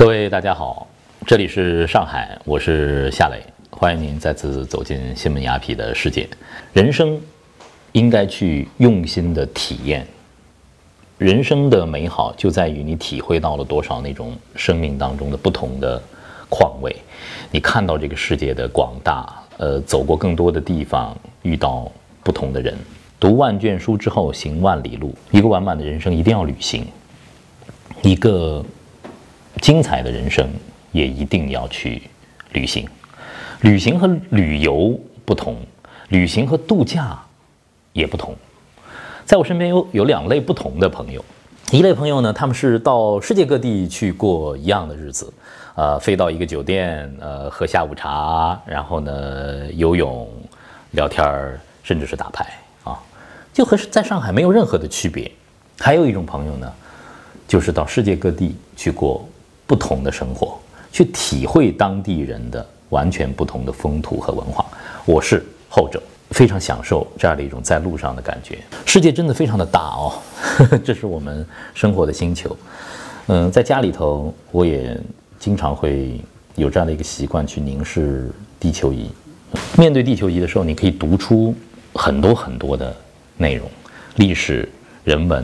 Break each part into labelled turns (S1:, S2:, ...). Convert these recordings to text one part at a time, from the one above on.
S1: 各位大家好，这里是上海，我是夏磊，欢迎您再次走进新闻雅痞的世界。人生应该去用心的体验，人生的美好就在于你体会到了多少那种生命当中的不同的况味，你看到这个世界的广大，呃，走过更多的地方，遇到不同的人。读万卷书之后，行万里路。一个完满的人生一定要旅行，一个精彩的人生也一定要去旅行。旅行和旅游不同，旅行和度假也不同。在我身边有有两类不同的朋友，一类朋友呢，他们是到世界各地去过一样的日子，呃，飞到一个酒店，呃，喝下午茶，然后呢，游泳、聊天儿，甚至是打牌啊。就和是在上海没有任何的区别。还有一种朋友呢，就是到世界各地去过不同的生活，去体会当地人的完全不同的风土和文化。我是后者，非常享受这样的一种在路上的感觉。世界真的非常的大哦，这是我们生活的星球。嗯，在家里头，我也经常会有这样的一个习惯，去凝视地球仪。面对地球仪的时候，你可以读出很多很多的。内容、历史、人文，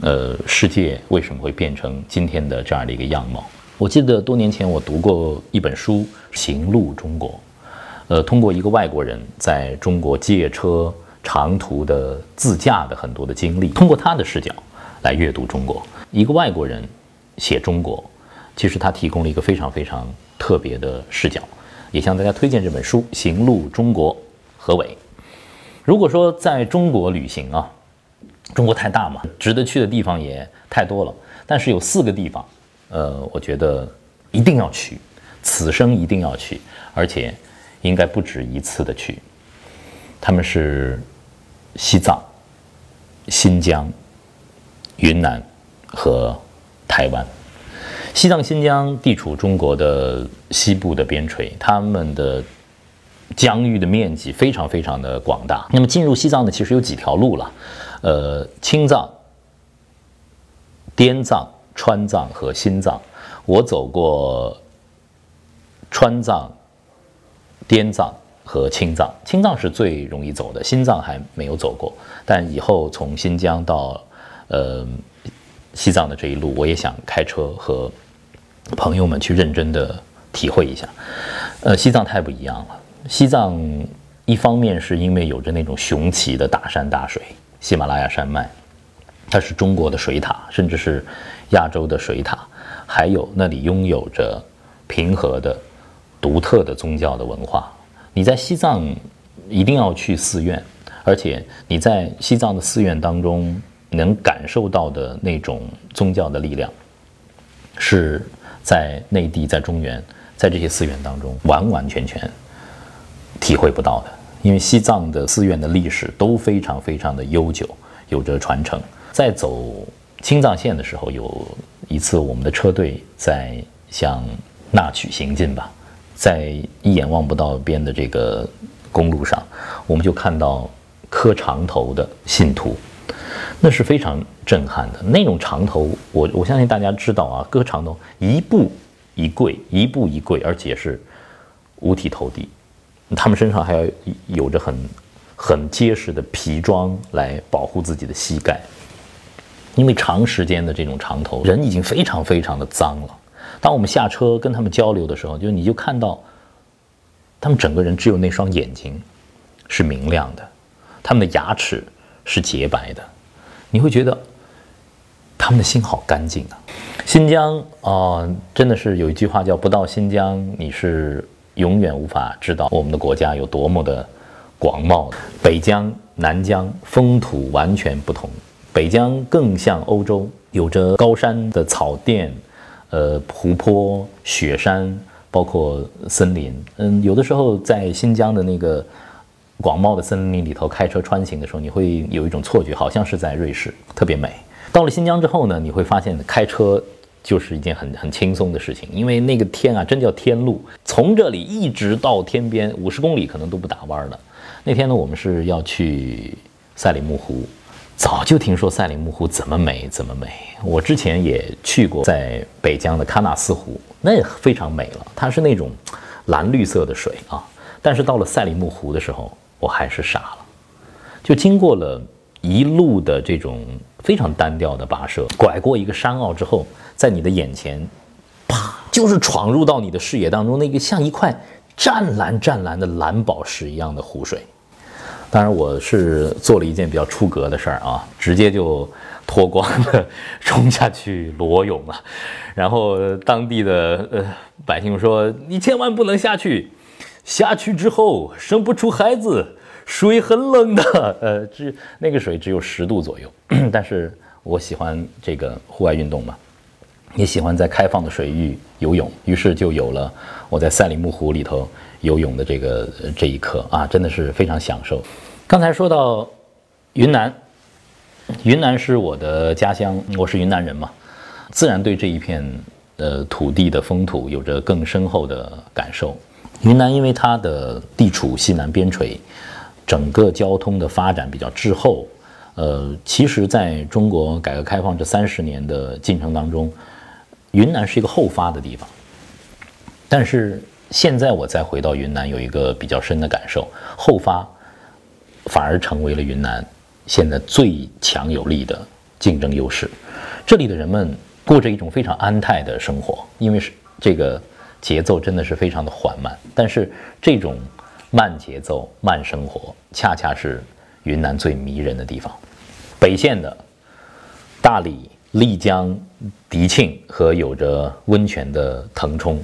S1: 呃，世界为什么会变成今天的这样的一个样貌？我记得多年前我读过一本书《行路中国》，呃，通过一个外国人在中国借车长途的自驾的很多的经历，通过他的视角来阅读中国。一个外国人写中国，其实他提供了一个非常非常特别的视角，也向大家推荐这本书《行路中国》，何伟。如果说在中国旅行啊，中国太大嘛，值得去的地方也太多了。但是有四个地方，呃，我觉得一定要去，此生一定要去，而且应该不止一次的去。他们是西藏、新疆、云南和台湾。西藏、新疆地处中国的西部的边陲，他们的。疆域的面积非常非常的广大。那么进入西藏呢，其实有几条路了，呃，青藏、滇藏、川藏和新藏。我走过川藏、滇藏和青藏。青藏是最容易走的，新藏还没有走过。但以后从新疆到呃西藏的这一路，我也想开车和朋友们去认真的体会一下。呃，西藏太不一样了。西藏一方面是因为有着那种雄奇的大山大水，喜马拉雅山脉，它是中国的水塔，甚至是亚洲的水塔。还有那里拥有着平和的、独特的宗教的文化。你在西藏一定要去寺院，而且你在西藏的寺院当中能感受到的那种宗教的力量，是在内地、在中原、在这些寺院当中完完全全。体会不到的，因为西藏的寺院的历史都非常非常的悠久，有着传承。在走青藏线的时候，有一次我们的车队在向那曲行进吧，在一眼望不到边的这个公路上，我们就看到磕长头的信徒，那是非常震撼的。那种长头，我我相信大家知道啊，磕长头一步一跪，一步一跪，而且是五体投地。他们身上还要有着很很结实的皮装来保护自己的膝盖，因为长时间的这种长头，人已经非常非常的脏了。当我们下车跟他们交流的时候，就你就看到，他们整个人只有那双眼睛是明亮的，他们的牙齿是洁白的，你会觉得他们的心好干净啊。新疆啊，真的是有一句话叫“不到新疆，你是”。永远无法知道我们的国家有多么的广袤。北疆、南疆风土完全不同，北疆更像欧洲，有着高山的草甸，呃，湖泊、雪山，包括森林。嗯，有的时候在新疆的那个广袤的森林里头开车穿行的时候，你会有一种错觉，好像是在瑞士，特别美。到了新疆之后呢，你会发现开车。就是一件很很轻松的事情，因为那个天啊，真叫天路，从这里一直到天边五十公里，可能都不打弯的。那天呢，我们是要去赛里木湖，早就听说赛里木湖怎么美怎么美。我之前也去过，在北疆的喀纳斯湖，那也非常美了。它是那种蓝绿色的水啊。但是到了赛里木湖的时候，我还是傻了。就经过了一路的这种非常单调的跋涉，拐过一个山坳之后，在你的眼前，啪，就是闯入到你的视野当中那个像一块湛蓝湛蓝的蓝宝石一样的湖水。当然，我是做了一件比较出格的事儿啊，直接就脱光了冲下去裸泳了。然后当地的呃百姓说：“你千万不能下去，下去之后生不出孩子，水很冷的。”呃，只那个水只有十度左右，但是我喜欢这个户外运动嘛，也喜欢在开放的水域游泳，于是就有了我在赛里木湖里头游泳的这个这一刻啊，真的是非常享受。刚才说到云南，云南是我的家乡，我是云南人嘛，自然对这一片呃土地的风土有着更深厚的感受。云南因为它的地处西南边陲，整个交通的发展比较滞后，呃，其实在中国改革开放这三十年的进程当中，云南是一个后发的地方。但是现在我再回到云南，有一个比较深的感受，后发。反而成为了云南现在最强有力的竞争优势。这里的人们过着一种非常安泰的生活，因为是这个节奏真的是非常的缓慢。但是这种慢节奏、慢生活，恰恰是云南最迷人的地方。北线的大理、丽江、迪庆和有着温泉的腾冲，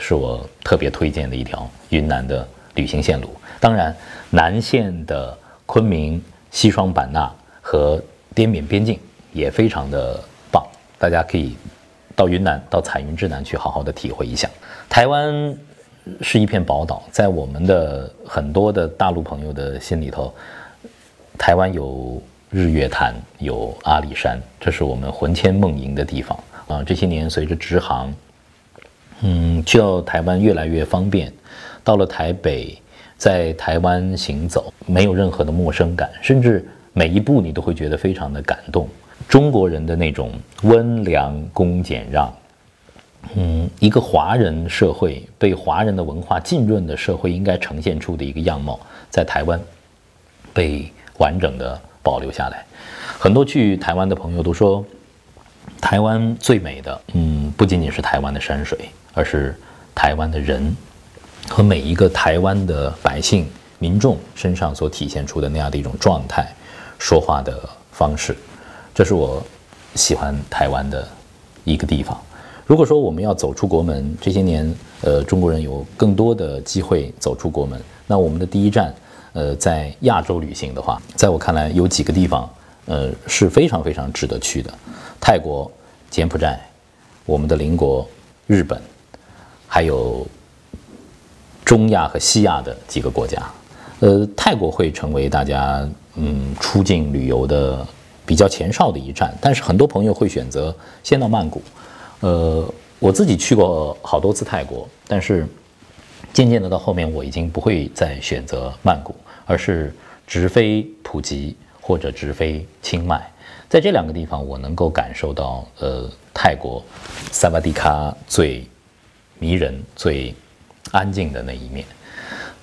S1: 是我特别推荐的一条云南的旅行线路。当然，南线的。昆明、西双版纳和滇缅边境也非常的棒，大家可以到云南、到彩云之南去好好的体会一下。台湾是一片宝岛，在我们的很多的大陆朋友的心里头，台湾有日月潭，有阿里山，这是我们魂牵梦萦的地方啊。这些年随着直航，嗯，去到台湾越来越方便，到了台北。在台湾行走，没有任何的陌生感，甚至每一步你都会觉得非常的感动。中国人的那种温良恭俭让，嗯，一个华人社会被华人的文化浸润的社会应该呈现出的一个样貌，在台湾被完整的保留下来。很多去台湾的朋友都说，台湾最美的，嗯，不仅仅是台湾的山水，而是台湾的人。和每一个台湾的百姓、民众身上所体现出的那样的一种状态、说话的方式，这是我喜欢台湾的一个地方。如果说我们要走出国门，这些年，呃，中国人有更多的机会走出国门，那我们的第一站，呃，在亚洲旅行的话，在我看来，有几个地方，呃，是非常非常值得去的：泰国、柬埔寨、我们的邻国日本，还有。中亚和西亚的几个国家，呃，泰国会成为大家嗯出境旅游的比较前哨的一站，但是很多朋友会选择先到曼谷，呃，我自己去过好多次泰国，但是渐渐的到后面我已经不会再选择曼谷，而是直飞普吉或者直飞清迈，在这两个地方我能够感受到呃泰国萨瓦迪卡最迷人最。安静的那一面，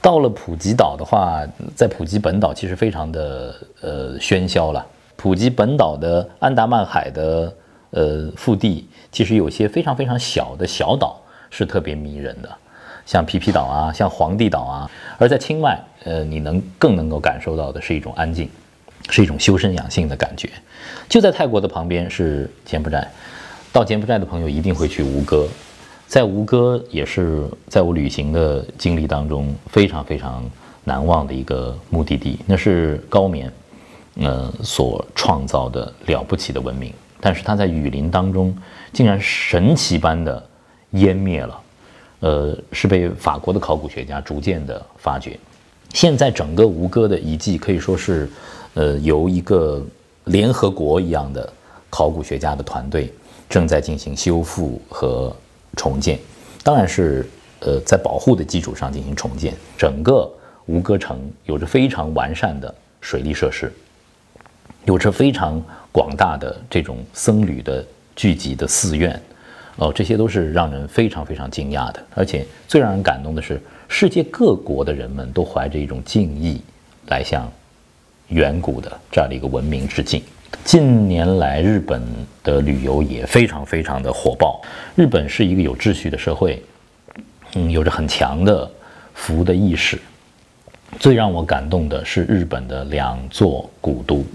S1: 到了普吉岛的话，在普吉本岛其实非常的呃喧嚣了。普吉本岛的安达曼海的呃腹地，其实有些非常非常小的小岛是特别迷人的，像皮皮岛啊，像皇帝岛啊。而在清迈，呃，你能更能够感受到的是一种安静，是一种修身养性的感觉。就在泰国的旁边是柬埔寨，到柬埔寨的朋友一定会去吴哥。在吴哥也是在我旅行的经历当中非常非常难忘的一个目的地，那是高棉，呃所创造的了不起的文明，但是它在雨林当中竟然神奇般的湮灭了，呃是被法国的考古学家逐渐的发掘，现在整个吴哥的遗迹可以说是，呃由一个联合国一样的考古学家的团队正在进行修复和。重建，当然是呃在保护的基础上进行重建。整个吴哥城有着非常完善的水利设施，有着非常广大的这种僧侣的聚集的寺院，哦，这些都是让人非常非常惊讶的。而且最让人感动的是，世界各国的人们都怀着一种敬意来向远古的这样的一个文明致敬。近年来，日本的旅游也非常非常的火爆。日本是一个有秩序的社会，嗯，有着很强的服务的意识。最让我感动的是日本的两座古都。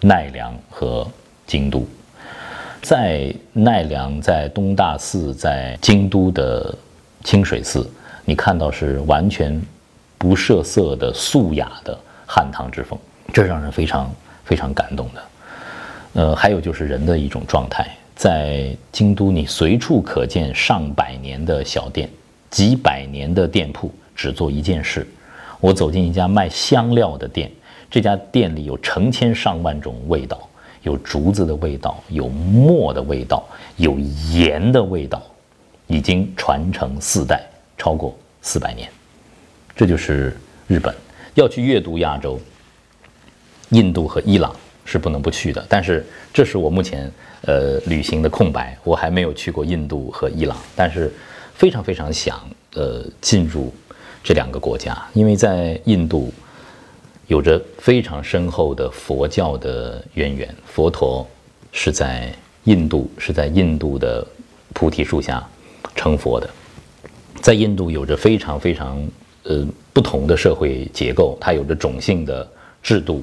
S1: 奈良和京都，在奈良，在东大寺，在京都的清水寺，你看到是完全不设色的素雅的汉唐之风，这让人非常非常感动的。呃，还有就是人的一种状态，在京都，你随处可见上百年的小店，几百年的店铺，只做一件事。我走进一家卖香料的店。这家店里有成千上万种味道，有竹子的味道，有墨的味道，有盐的味道，已经传承四代，超过四百年。这就是日本。要去阅读亚洲，印度和伊朗是不能不去的。但是这是我目前呃旅行的空白，我还没有去过印度和伊朗，但是非常非常想呃进入这两个国家，因为在印度。有着非常深厚的佛教的渊源，佛陀是在印度，是在印度的菩提树下成佛的。在印度有着非常非常呃不同的社会结构，它有着种姓的制度。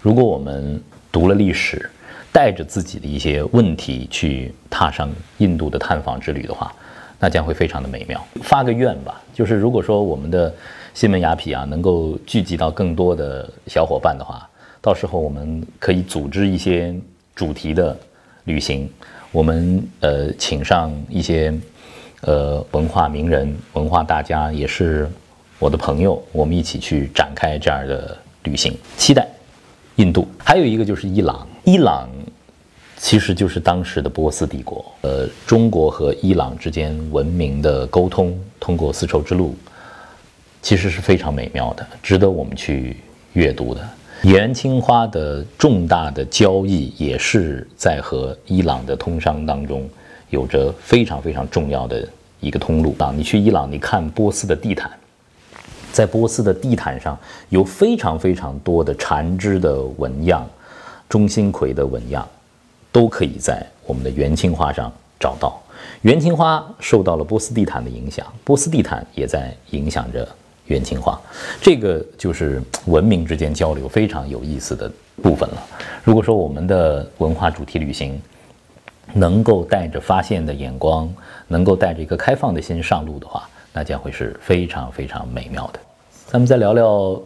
S1: 如果我们读了历史，带着自己的一些问题去踏上印度的探访之旅的话，那将会非常的美妙。发个愿吧，就是如果说我们的。新门雅痞啊，能够聚集到更多的小伙伴的话，到时候我们可以组织一些主题的旅行。我们呃，请上一些呃文化名人、文化大家，也是我的朋友，我们一起去展开这样的旅行。期待印度，还有一个就是伊朗。伊朗其实就是当时的波斯帝国。呃，中国和伊朗之间文明的沟通，通过丝绸之路。其实是非常美妙的，值得我们去阅读的。元青花的重大的交易也是在和伊朗的通商当中有着非常非常重要的一个通路啊！你去伊朗，你看波斯的地毯，在波斯的地毯上有非常非常多的缠枝的纹样、中心葵的纹样，都可以在我们的元青花上找到。元青花受到了波斯地毯的影响，波斯地毯也在影响着。元青花，这个就是文明之间交流非常有意思的部分了。如果说我们的文化主题旅行能够带着发现的眼光，能够带着一个开放的心上路的话，那将会是非常非常美妙的。咱们再聊聊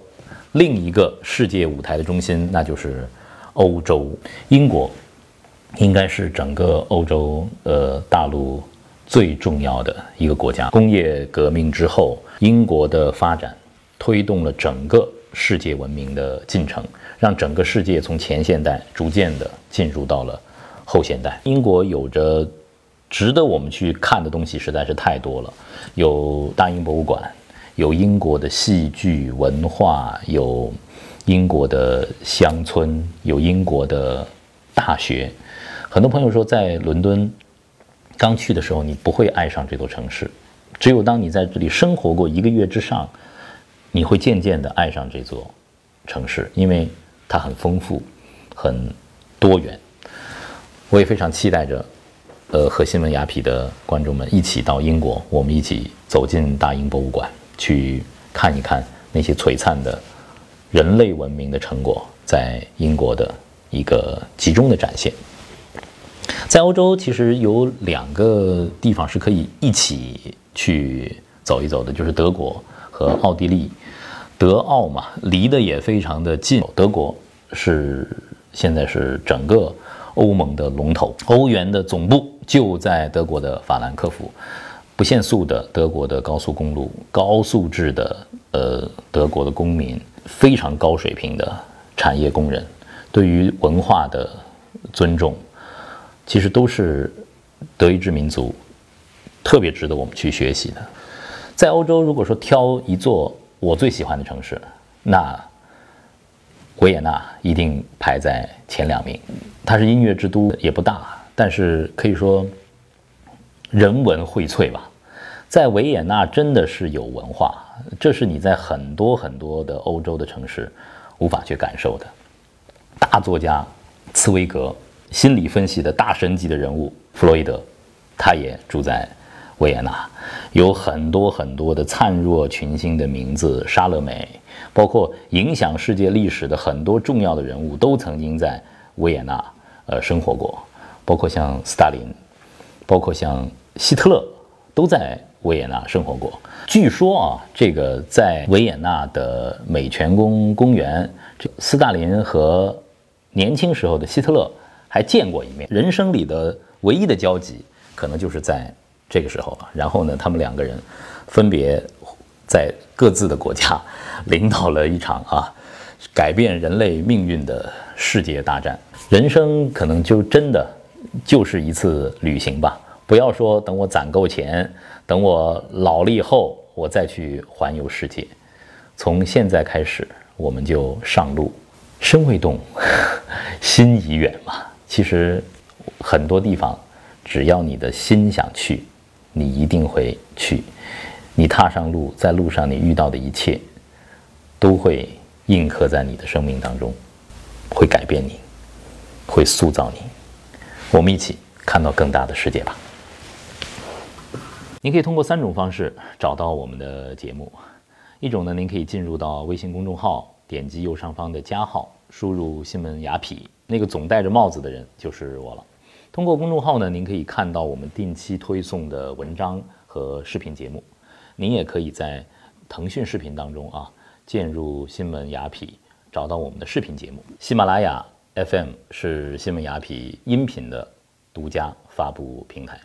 S1: 另一个世界舞台的中心，那就是欧洲。英国应该是整个欧洲呃大陆最重要的一个国家。工业革命之后。英国的发展推动了整个世界文明的进程，让整个世界从前现代逐渐的进入到了后现代。英国有着值得我们去看的东西实在是太多了，有大英博物馆，有英国的戏剧文化，有英国的乡村，有英国的大学。很多朋友说，在伦敦刚去的时候，你不会爱上这座城市。只有当你在这里生活过一个月之上，你会渐渐的爱上这座城市，因为它很丰富，很多元。我也非常期待着，呃，和新闻雅痞的观众们一起到英国，我们一起走进大英博物馆，去看一看那些璀璨的人类文明的成果在英国的一个集中的展现。在欧洲，其实有两个地方是可以一起。去走一走的，就是德国和奥地利，德奥嘛，离得也非常的近。德国是现在是整个欧盟的龙头，欧元的总部就在德国的法兰克福，不限速的德国的高速公路，高素质的呃德国的公民，非常高水平的产业工人，对于文化的尊重，其实都是德意志民族。特别值得我们去学习的，在欧洲，如果说挑一座我最喜欢的城市，那维也纳一定排在前两名。它是音乐之都，也不大，但是可以说人文荟萃吧。在维也纳真的是有文化，这是你在很多很多的欧洲的城市无法去感受的。大作家茨威格，心理分析的大神级的人物弗洛伊德，他也住在维也纳。有很多很多的灿若群星的名字，沙勒美，包括影响世界历史的很多重要的人物，都曾经在维也纳呃生活过，包括像斯大林，包括像希特勒，都在维也纳生活过。据说啊，这个在维也纳的美泉宫公园，这斯大林和年轻时候的希特勒还见过一面，人生里的唯一的交集，可能就是在这个时候了。然后呢，他们两个人分别在各自的国家 领导了一场啊改变人类命运的世界大战。人生可能就真的就是一次旅行吧。不要说等我攒够钱，等我老了以后我再去环游世界。从现在开始，我们就上路。身未动，心已远嘛。其实很多地方，只要你的心想去，你一定会去。你踏上路，在路上你遇到的一切，都会印刻在你的生命当中，会改变你，会塑造你。我们一起看到更大的世界吧。您可以通过三种方式找到我们的节目。一种呢，您可以进入到微信公众号。点击右上方的加号，输入“新闻雅痞”，那个总戴着帽子的人就是我了。通过公众号呢，您可以看到我们定期推送的文章和视频节目。您也可以在腾讯视频当中啊，进入“新闻雅痞”，找到我们的视频节目。喜马拉雅 FM 是新闻雅痞音频的独家发布平台。